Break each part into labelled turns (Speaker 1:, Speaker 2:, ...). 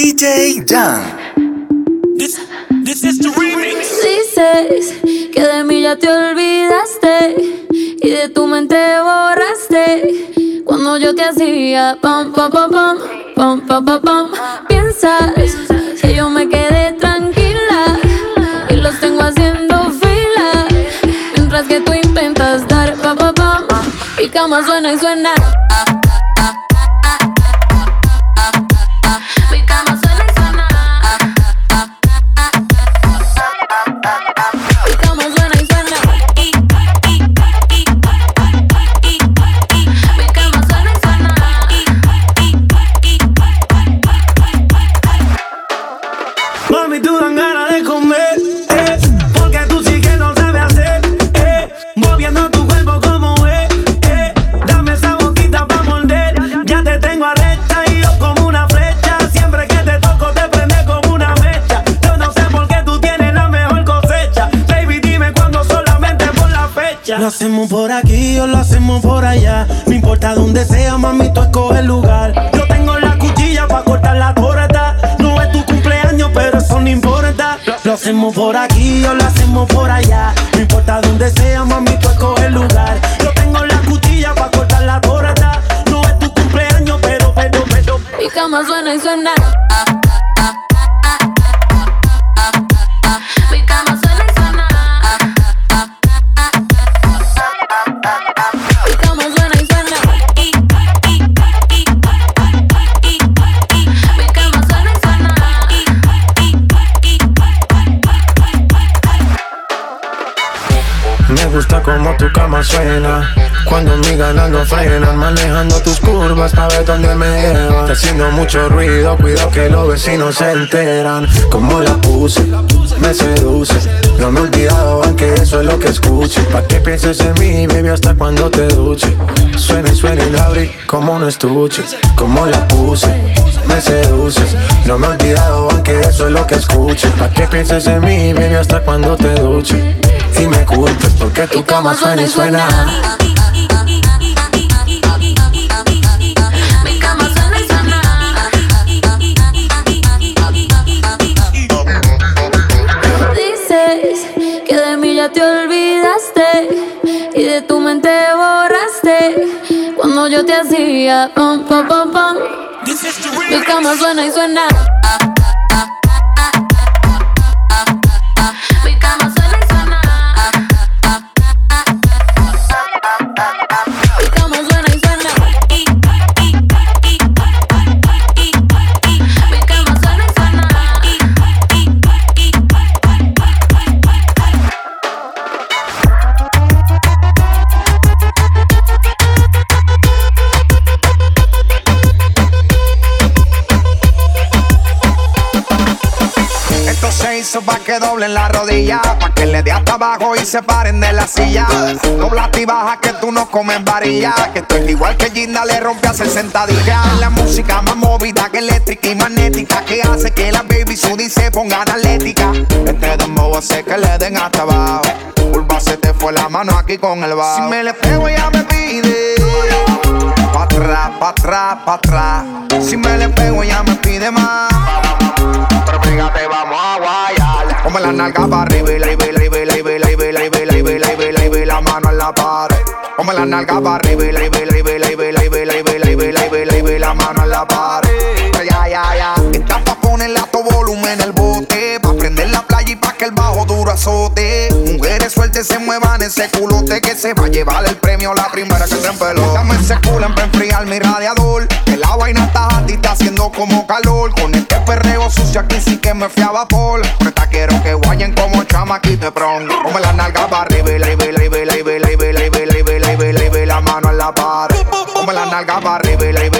Speaker 1: DJ Jan. This, is the remix.
Speaker 2: Dices que de mí ya te olvidaste y de tu mente borraste cuando yo te hacía pam pam pam pam pam pam pam. Piensas que yo me quedé tranquila y los tengo haciendo fila mientras que tú intentas dar pam pam pam y cama suena y suena.
Speaker 3: Hacemos por aquí o lo hacemos por allá. No importa dónde sea, mami, tú escoge el lugar. Yo tengo la cuchilla para cortar la torta. No es tu cumpleaños, pero, pero, pero.
Speaker 2: Mi cama suena y suena.
Speaker 4: Suena. Cuando mi ganando frenan, manejando tus curvas para ver dónde me llevan. Está haciendo mucho ruido, cuidado que los vecinos se enteran. Como la puse, me seduce. No me he olvidado, aunque eso es lo que escuche. Pa' que pienses en mí, baby, hasta cuando te duche. Suena y suena y la abrí como un estuche. Como la puse, me seduces. No me he olvidado, aunque eso es lo que escuche. Pa' que pienses en mí, baby, hasta cuando te duche. Y me culpes porque tu cama suena y suena.
Speaker 2: Dices que de mí ya te olvidaste y de tu mente borraste cuando yo te hacía pam pam pam pam. Mi cama suena y suena.
Speaker 5: Que doblen la rodilla, pa' que le dé hasta abajo y se paren de la silla. Dobla y baja que tú no comes varilla, que estoy igual que Ginda le rompe a 60 días. La música más movida que eléctrica y magnética, que hace que la baby Sudi se ponga atlética. Este dembow hace que le den hasta abajo. Curva se te fue la mano aquí con el bajo. Si me le pego ya me pide. Pa' atrás, pa' atrás, pa' atrás. Si me le pego ya me pide más. Pero fíjate, vamos a guayar. Como la nalga para arriba y la arriba la arriba la arriba la arriba la arriba la arriba la mano en la pared. Como la nalga para arriba y la arriba la arriba la arriba la arriba la arriba la arriba la mano en la pared. Ya ya ya. Esta pa ponerle alto volumen el bote, pa prender la playa y pa que el bajo duro azote. Mujeres sueltas se muevan ese culote que se va a llevar el premio la primera que se empeló. Dame ese culo para enfriar mi radiador. Que la vaina está ti, está haciendo como calor. Con este perreo sucio aquí sí que me fui a vapor. Quiero que guayen como chamaquito pronto. Come la nalga para arriba y arriba y arriba y arriba y arriba y arriba y arriba y arriba y la y mano en la pared. Come la nalga y y y arriba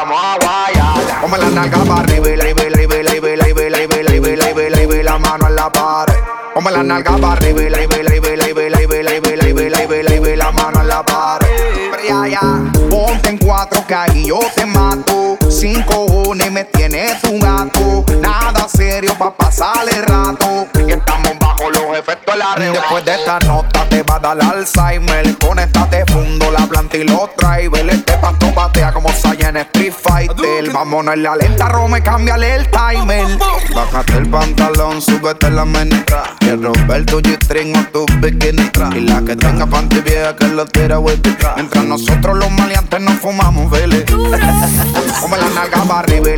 Speaker 5: vamos a guayar. Come la nalga para arriba y la y la mano en la pared. Come la nalga para arriba y la y la mano en la pared. Ponte en cuatro que ahí yo te mato. Cinco cojones me tienes un gato. Nada serio pa' pasar el rato efecto la Después de esta nota te va a dar Alzheimer. Con esta te fundo la planta y lo trae. Este pasto como Saya en Street Fighter. Vámonos en la lenta, Rome, cámbiale el timer. Bájate el pantalón, súbete la menestra. Quiero ver tu G-string o tu bikini Y la que tenga panty vieja que lo tira detrás. Mientras nosotros los maleantes nos fumamos, vele. Come la nalga para arriba,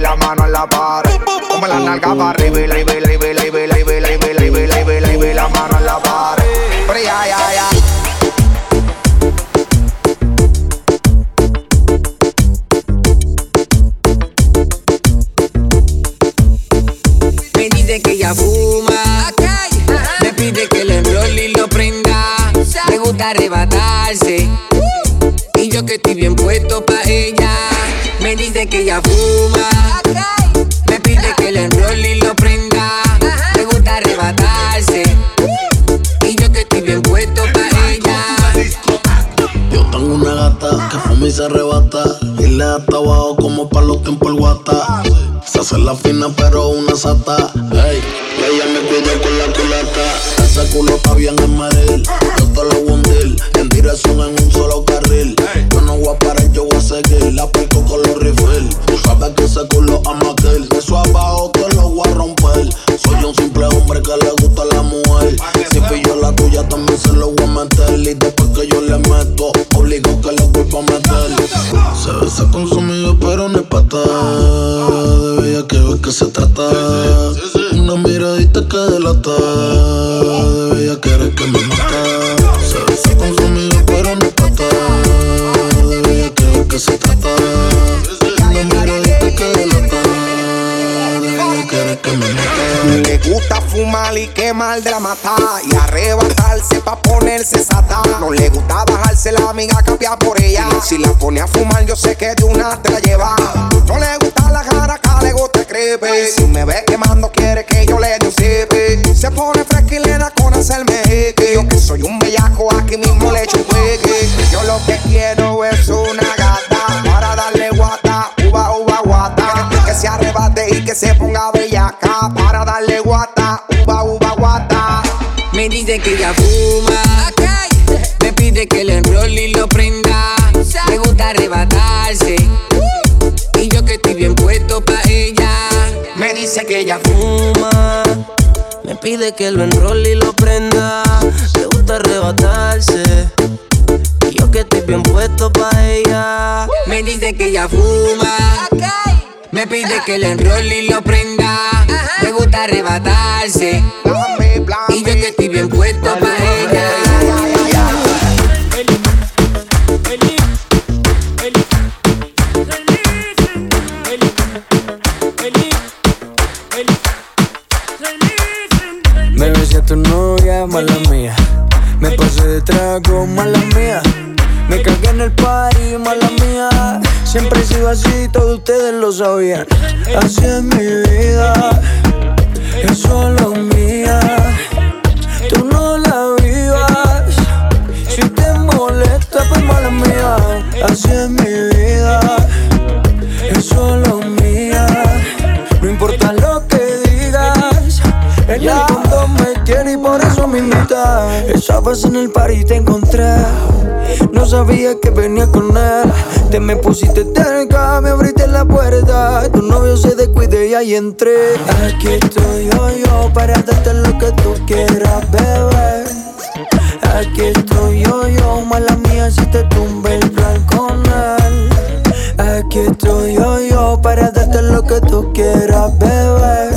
Speaker 5: la mano en la. Come la nalga para arriba, arriba, arriba, arriba, arriba, arriba, arriba, arriba, la mano en la pared. Ya, ya, ya.
Speaker 6: Me dice que ella fuma, me pide que le enrolle y lo prenda. Me gusta arrebatarse y yo que estoy bien puesto pa' ella. Me dice que ella fuma,
Speaker 7: se arrebata y le da hasta abajo como tiempos el guata. Se hace la fina pero una sata. Ey, ella me cuida con la culata. Ese culo está bien en Madrid. Yo te lo hundir en dirección en un solo carril. Y
Speaker 5: arrebatarse pa' ponerse sata. No le gusta bajarse la amiga cambiar por ella. Si la pone a fumar yo sé que de una te la lleva. No le gusta la jaraca, le gusta creepy Si me ve quemando quiere que yo le dé un Se pone fresca y le da con hacerme hickey Yo que soy un bellaco aquí mismo le echo un Yo lo que quiero es una gata Para darle guata, uva, uva, guata. Que se arrebate y que se ponga bellaca
Speaker 6: Me dice que ella fuma, me pide que le enrolle y lo prenda. Me gusta arrebatarse y yo que estoy bien puesto pa' ella.
Speaker 5: Me dice que ella
Speaker 8: fuma. Me pide que lo enrolle y lo prenda. Le gusta arrebatarse. Y yo que estoy bien puesto pa' ella.
Speaker 6: Me dice que ella fuma. Me pide que le enrolle y lo prenda. Me gusta arrebatarse. Y yo que estoy bien puesto pa' ella.
Speaker 8: Me besé a tu novia, mala mía. Me pasé de trago, mala mía. Me cagué en el party, mala mía. Siempre he sido así, todos ustedes lo sabían. Así es mi vida, es solo mía. Mala mía. Así es mi vida, es solo mía. No importa lo que digas, en el fondo me tiene y por eso me invita. Esa vez en el party te encontré. No sabía que venía con él. Te me pusiste cerca, me abriste la puerta. Tu novio se descuide y ahí entré. Aquí estoy yo, yo, para darte lo que tú quieras, bebé. Aquí estoy yo, yo, mala mía, si te tumbe el plan con él. Aquí estoy yo, yo, para darte lo que tú quieras, bebé.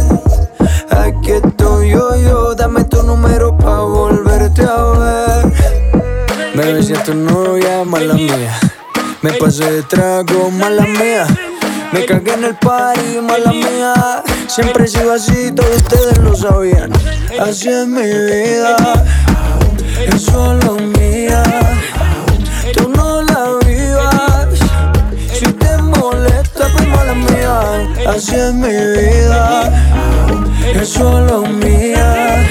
Speaker 8: Aquí estoy yo, yo, dame tu número pa' volverte a ver. Me besé a tu novia, mala mía. Me pasé de trago, mala mía. Me cagué en el party, mala mía. Siempre he sido así, todos ustedes lo sabían. Así es mi vida, es solo mía. Así es mi vida, es solo mía.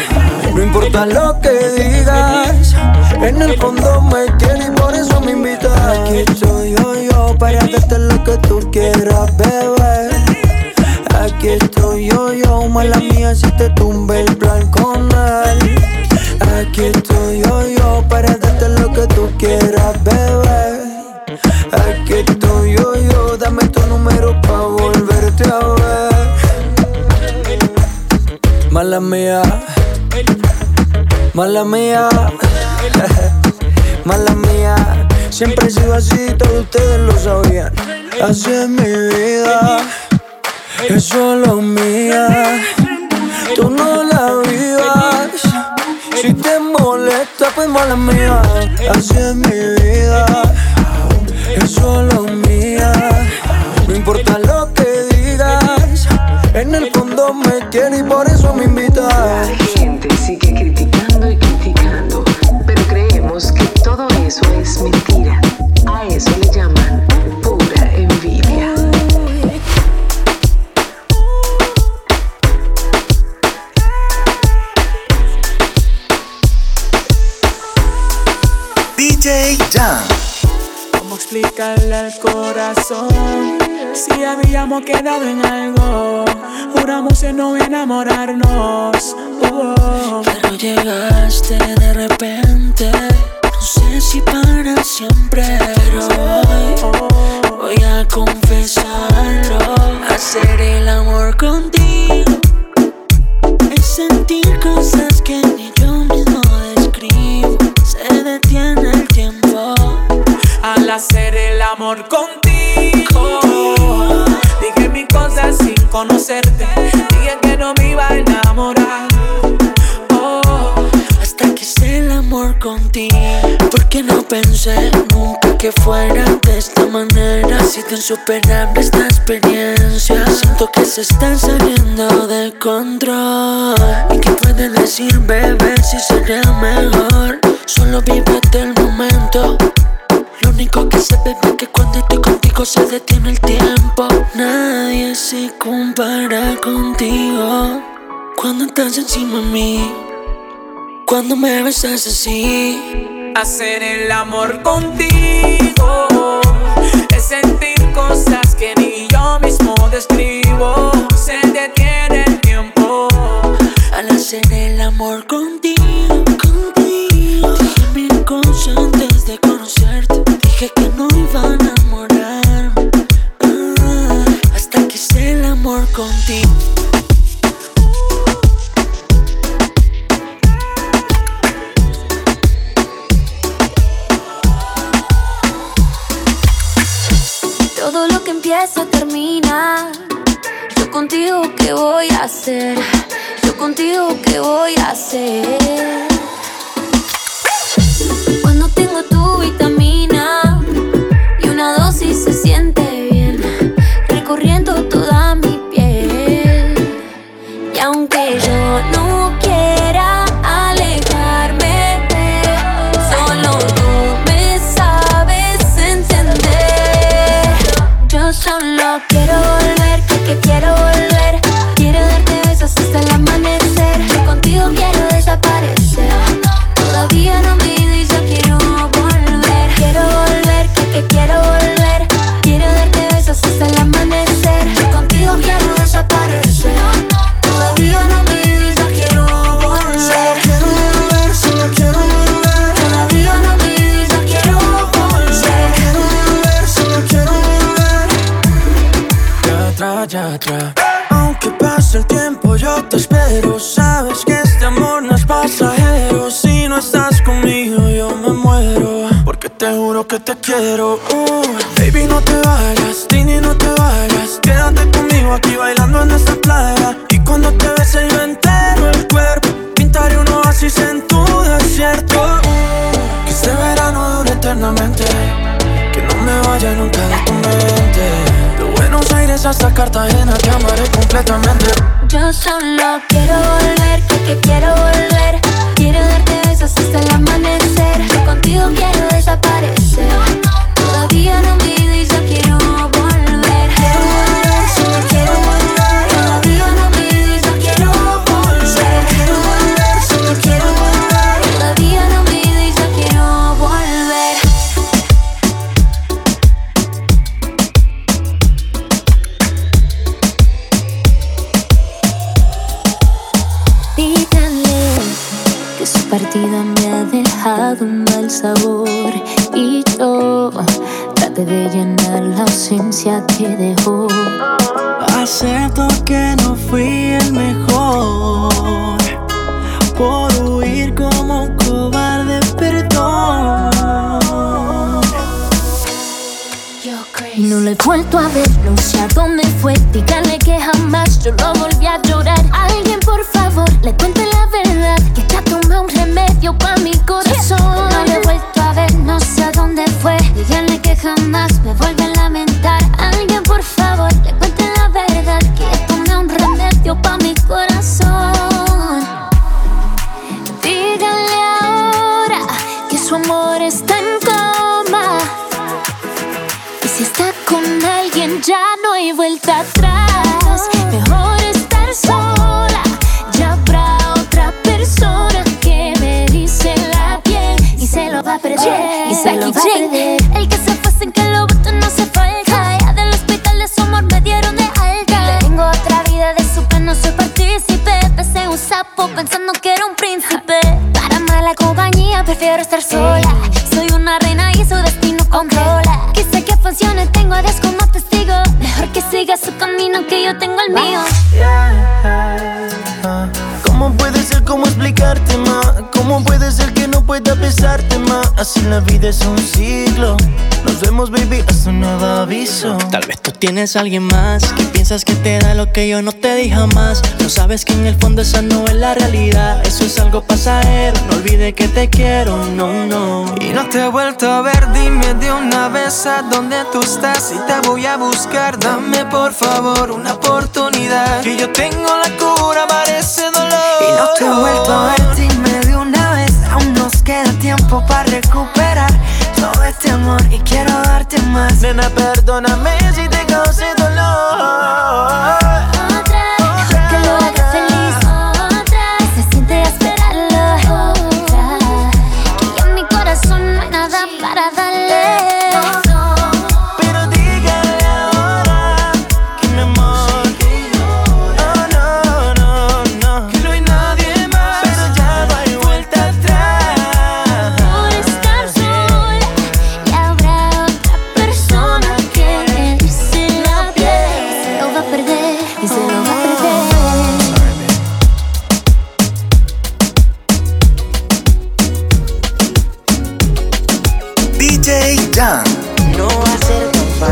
Speaker 8: No importa lo que digas, en el fondo me quieres y por eso me invitas. Aquí estoy yo, yo, para darte lo que tú quieras, bebé. Aquí estoy yo, yo, mala mía, si te tumbe el plan con él. Aquí estoy yo, yo, para darte lo que tú quieras, bebé. Aquí estoy yo, yo, dame tu número pa' volverte a ver. Mala mía, mala mía, mala mía. Siempre he sido así, todos ustedes lo sabían. Así es mi vida, es solo mía. Tú no la vivas. Si te molesta, pues mala mía. Así es mi vida, es solo mía. No importa lo que digas, en el fondo me quieres y por eso me invitas.
Speaker 9: Si habíamos quedado en algo? Juramos en no enamorarnos. Oh.
Speaker 10: Pero llegaste de repente. Fuera de esta manera. Si tan superable esta experiencia. Siento que se está saliendo de control. ¿Y qué puedes decir, bebé? Si sería mejor. Solo vívete el momento. Lo único que sé, bebé, que cuando estoy contigo se detiene el tiempo. Nadie se compara contigo. Cuando estás encima de mí. Cuando me besas así.
Speaker 9: Hacer el amor contigo es sentir cosas que ni yo mismo describo. Se detiene el tiempo.
Speaker 10: Al hacer el amor contigo, contigo Dije mil cosas antes de conocerte Dije que no iba a Atrás. Aunque pase el tiempo, yo
Speaker 11: te espero. Sabes que este amor no es pasajero. Si no estás conmigo, yo me muero. Porque te juro que te quiero. Uh, baby, no te vayas, Tini, no te vayas. Quédate conmigo aquí bailando en esta playa. Y cuando te bese, yo entero el cuerpo. Pintaré un oasis en tu desierto. Uh, que este verano dure eternamente. Que no me vaya nunca de tu mente. París hasta Cartagena te amaré completamente. Yo solo quiero volver, que, quiero volver. Quiero darte besos hasta el amanecer. Yo contigo quiero desaparecer. Todavía no te dejó. Acepto que no fui el mejor por huir como un cobarde, perdón. No le he vuelto a ver, no sé a dónde fue.
Speaker 8: Dígale que jamás yo lo volví a llorar. Alguien, por favor, le cuente la verdad: que te ha tomado un remedio para mi corazón. Yeah. No le he vuelto no sé a dónde fue. Díganle que jamás me vuelve a lamentar. Alguien, por favor, le cuente la verdad. Que yo tomé un remedio pa' mi corazón. Díganle ahora que su amor está en coma. Y si está con alguien, ya no hay vuelta El que se fue sin que lo voten no se falta. Ya del hospital de su amor me dieron de alta. Tengo otra vida de su que no soy partícipe. Pese un
Speaker 11: sapo pensando que era
Speaker 12: un príncipe. Para mala compañía prefiero estar sola. Soy una reina y su destino controla. Quise
Speaker 11: que funcione, tengo a Dios como testigo. Mejor que siga su camino que yo tengo el mío.
Speaker 13: Tienes alguien más que piensas que te da lo que yo no te di jamás. No sabes que en el fondo esa no es la realidad. Eso es algo pasajero. No olvides que te quiero, no, no.
Speaker 11: Y no te he vuelto a ver, dime de una vez a dónde tú estás y te voy a buscar. Dame por favor una oportunidad. Que yo tengo la cura para ese dolor.
Speaker 14: Y no te he vuelto a ver, dime de una vez. Aún nos queda tiempo para recuperar todo este amor y quiero darte más.
Speaker 11: Nena, perdóname si te causé dolor.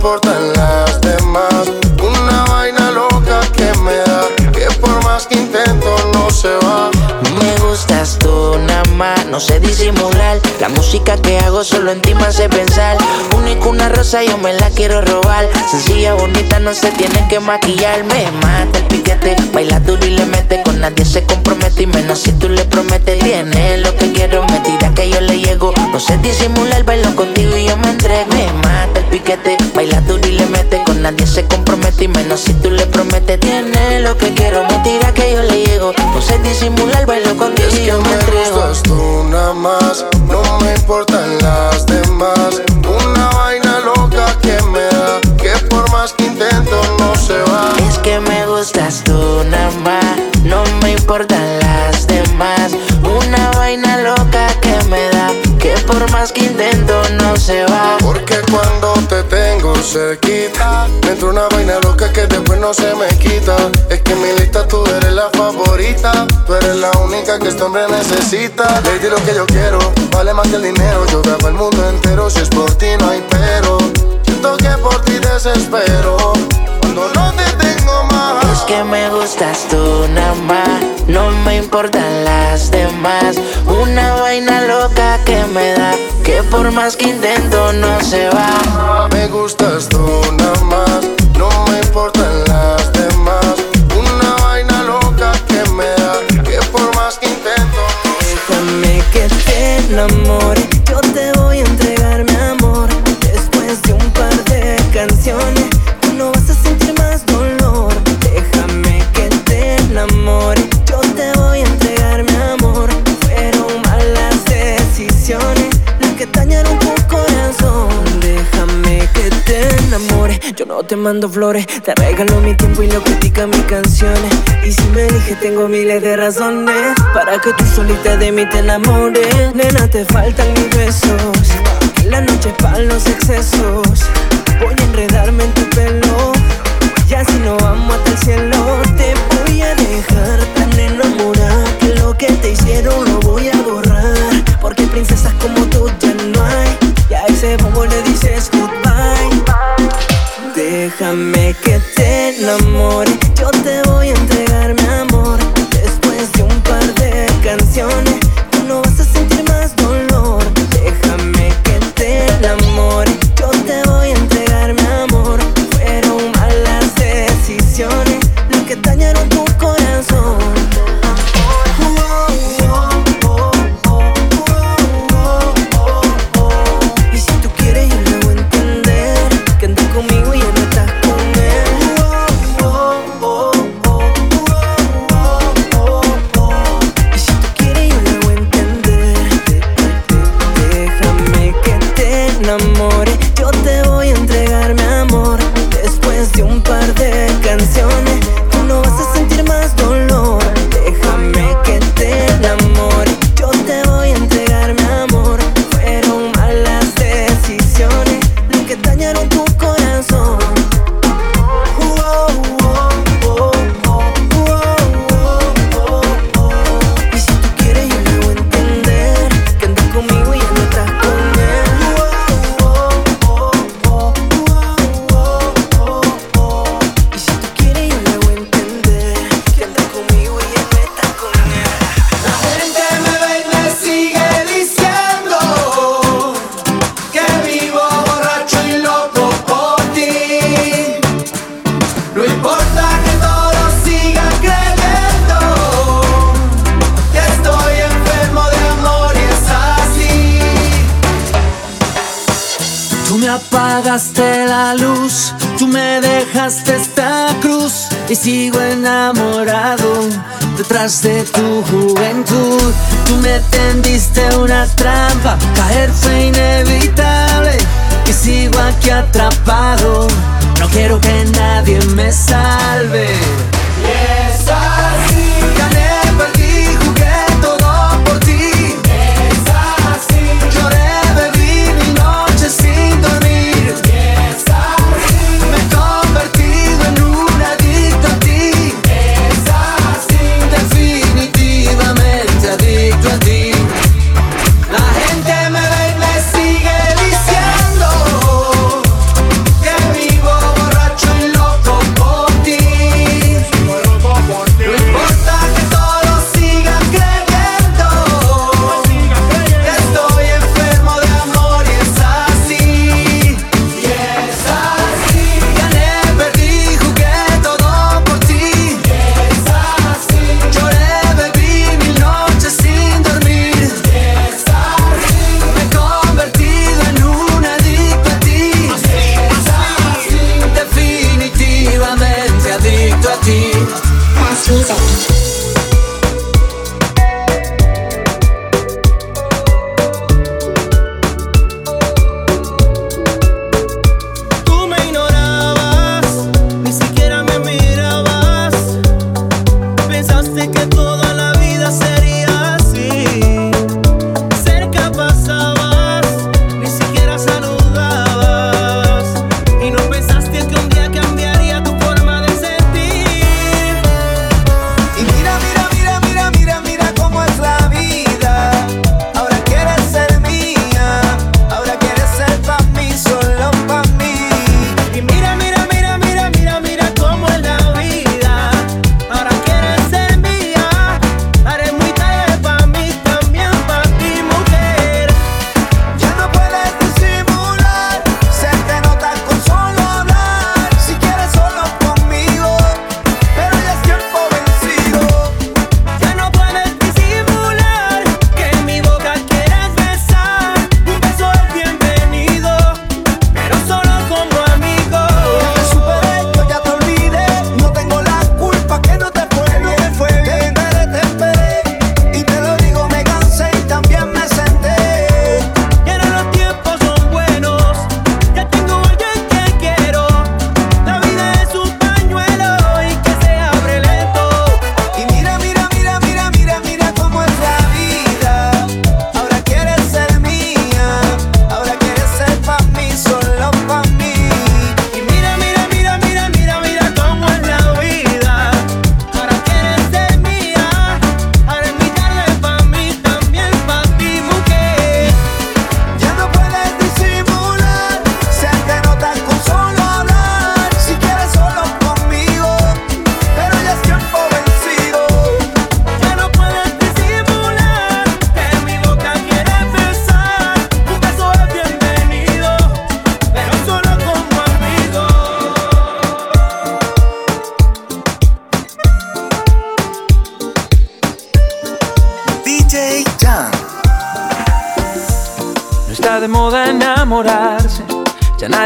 Speaker 15: importan las demás. Una vaina loca que me da, que por más que intento no se va.
Speaker 16: Me gustas tú nada más, no
Speaker 15: sé disimular. La música que hago solo en ti me hace pensar una rosa yo me la quiero robar. Sencilla, bonita, no se tiene que maquillar. Me mata el piquete, baila duro y le mete. Con nadie se compromete y menos si tú le prometes. Tiene lo que quiero, me tira que yo le llego. No sé disimular, bailo contigo y yo me entrego. Me mata y le mete. Con nadie se compromete y menos si tú le prometes. Tiene lo que quiero, me tira que yo le llego. No sé disimular, bailo contigo y yo me entrego.
Speaker 16: Me tú nada más, no me importan las demás. Una vaina loca que me da, que por más que intento no se va.
Speaker 15: Es que me gustas tú nada más, no me importan se
Speaker 16: cerquita. Me una vaina loca que después no se me quita. Es que en mi lista tú eres la favorita. Tú eres la única que este hombre necesita. Lady, lo que yo quiero vale más que el dinero. Yo grabo el mundo entero. Si es por ti, no hay pero. Siento que por ti desespero. Cuando no te tengo más.
Speaker 15: Es que me gustas tú nada más. No me importan las demás. Una vaina loca que me da. Que por más que intento no se va.
Speaker 16: Me gustas tú nada más. No me importan las demás. Una vaina loca que me da. Que por más que intento no se va.
Speaker 17: Déjame que te enamore. Mando flores, te regalo mi tiempo y lo critica mis canciones. Y si me eliges, tengo miles de razones para que tú solita de mí te enamores. Nena, te faltan mis besos. Que la noche para los excesos. Voy a enredarme en tu pelo. Y así no vamos hasta el cielo. Te voy a dejar tan enamorada que lo que te hicieron lo voy a borrar. Porque princesas como tú ya no hay. Y a ese bobo le. Déjame que te enamore. Yo te voy a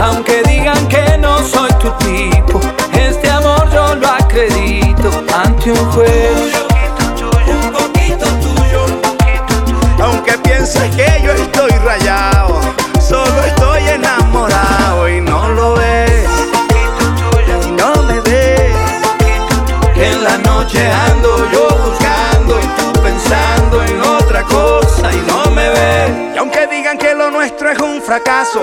Speaker 18: Aunque digan que no soy tu tipo, este amor yo lo acredito ante un juez.
Speaker 19: Un poquito tuyo, aunque pienses que yo estoy rayado, solo estoy enamorado y no lo ves. Y no me ves.
Speaker 18: Que en la noche ando yo buscando y tú pensando en otra cosa y no me ves.
Speaker 19: Y aunque digan que lo nuestro es un fracaso,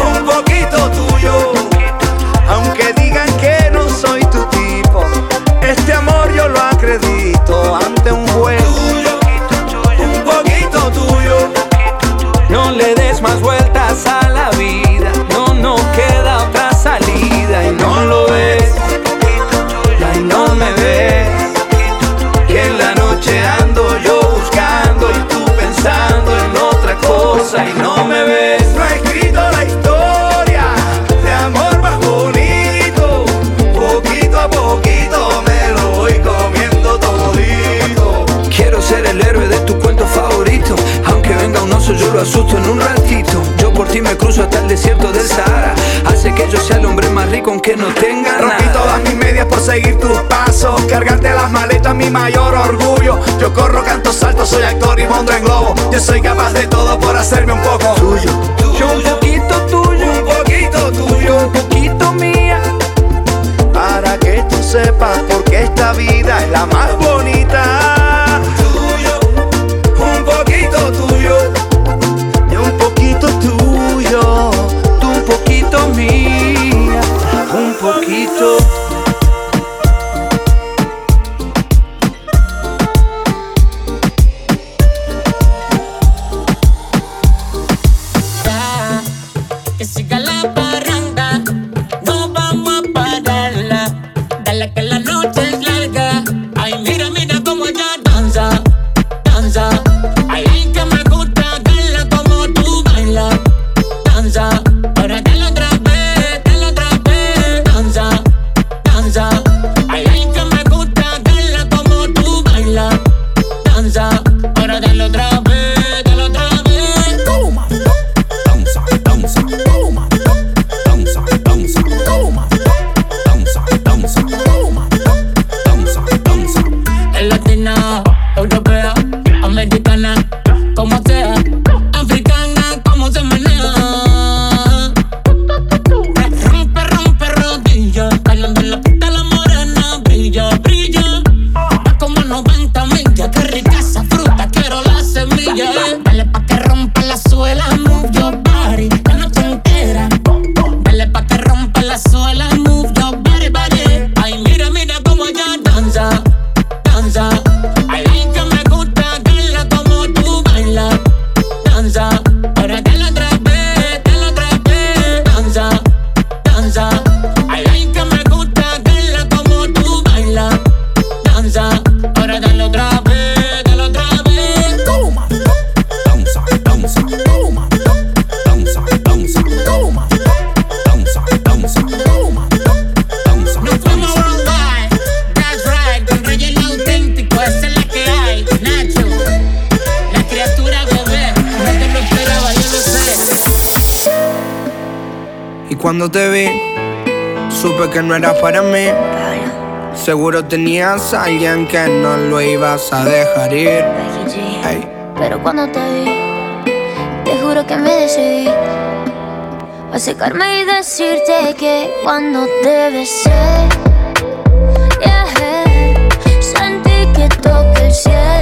Speaker 19: un poquito tuyo. Aunque digan que no soy tu tipo, este amor yo lo acredito ante un juez. Cargarte las maletas, mi mayor orgullo. Yo corro, canto, salto, soy actor y monto en globo. Yo soy capaz de todo por hacerme un poco tuyo.
Speaker 18: Yo un poquito tuyo,
Speaker 19: Un poquito tuyo.
Speaker 18: un poquito mía.
Speaker 19: Para que tú sepas por qué esta vida es la más bonita.
Speaker 20: cuando te vi, supe que no eras para mí. Seguro tenías a alguien que no lo ibas a dejar ir.
Speaker 12: Pero cuando te vi, te juro que me decidí a secarme y decirte que cuando te besé, sentí que toqué el cielo.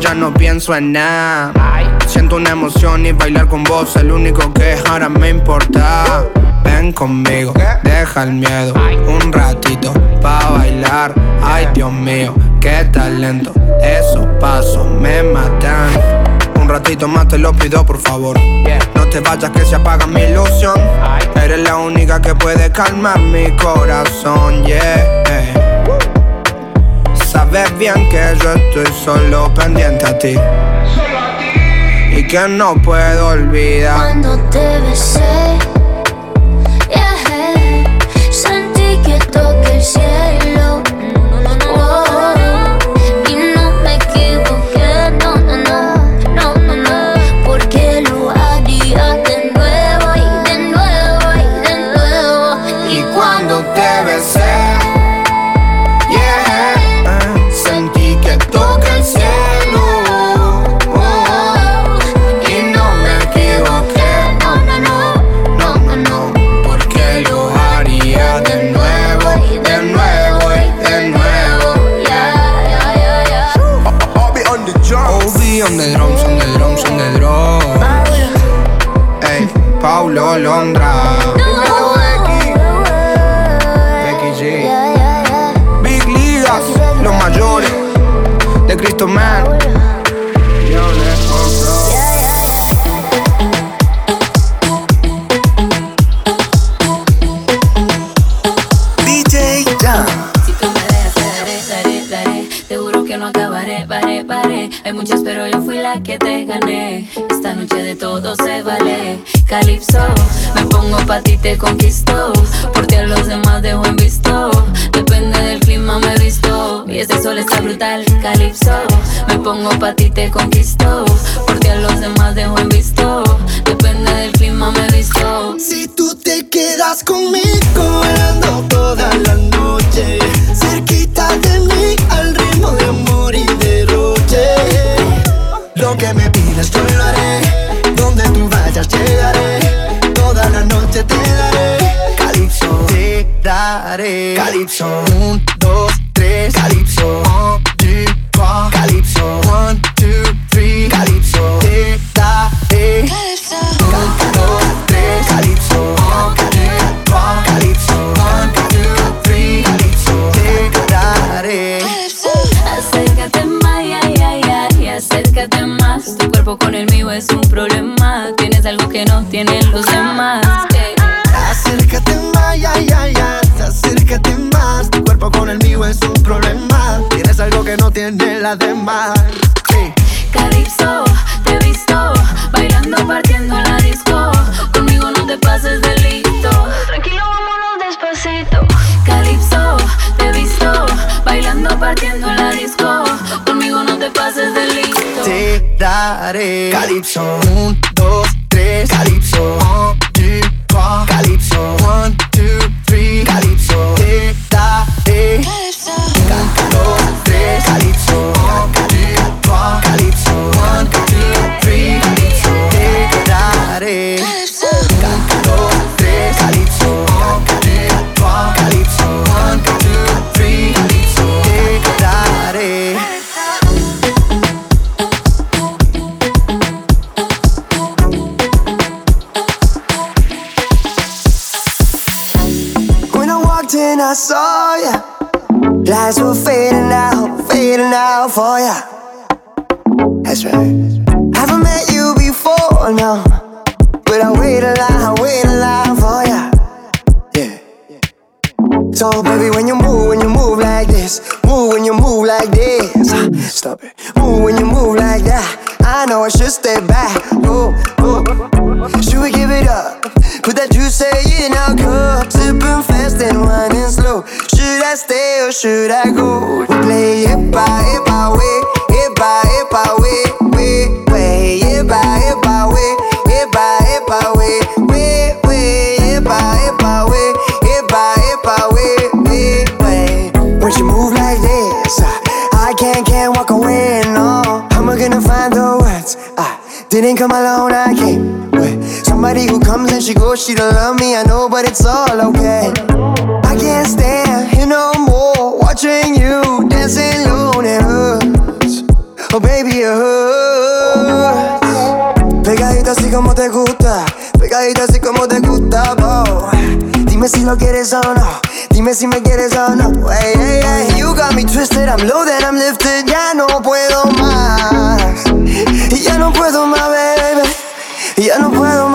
Speaker 20: ya no pienso en nada. Siento una emoción y bailar con vos, el único que ahora me importa. Ven conmigo, deja el miedo, un ratito pa' bailar. Ay, Dios mío, qué talento, esos pasos me matan. Un ratito más te lo pido, por favor. No te vayas que se apaga mi ilusión. Eres la única que puede calmar mi corazón, yeah sabes bien que yo estoy solo pendiente a ti. Solo a ti. Y que no puedo olvidar.
Speaker 12: Cuando te besé, yeah, sentí que toqué el cielo. calipso. Me pongo pa' ti, te conquisto. Por a los demás dejo en visto. Depende del clima, me visto. Y este sol está brutal, calipso. Me pongo pa' ti, te conquisto
Speaker 21: las demás.
Speaker 2: Calypso, te he visto bailando, partiendo en la disco. Conmigo no te pases de listo. Tranquilo, vámonos despacito. Calypso, te he visto bailando, partiendo en la disco. Conmigo no te pases de listo.
Speaker 21: Te daré Calypso. Un, dos, tres. Calypso. So, baby, when you move, when you move like this, move when you move like this. Stop it. Move when you move like that. I know I should stay back. Oh, oh. Should we give it up? Put that juice in our cup. Sipping fast and winding slow. Should I stay or should I go? Play it by it by. It come alone, I came with somebody who comes and she goes, she don't love me, I know, but it's all okay. I can't stand here no more, watching you dancing alone, it hurts. Oh, baby, it hurts. Pegadita así como te gusta, pegadita así como te gusta, oh. Dime si lo quieres o no, dime si me quieres o no. Hey, hey, hey. You got me twisted, I'm loaded, I'm lifted, ya no puedo más. Ya no puedo más, baby. Ya no puedo más,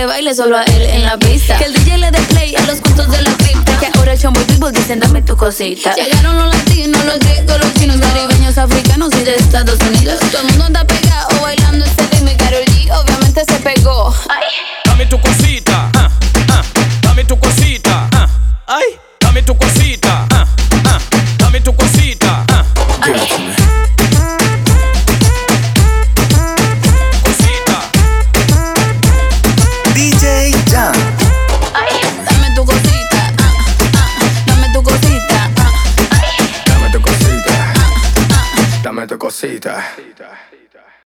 Speaker 2: le baile solo a él en la pista. Que el DJ le dé play a los cuentos de la cripta. Que ahora el chombo y people dicen dame tu cosita. Llegaron los latinos, los griegos, los chinos, caribeños, africanos y de Estados Unidos. Todo el mundo anda pegado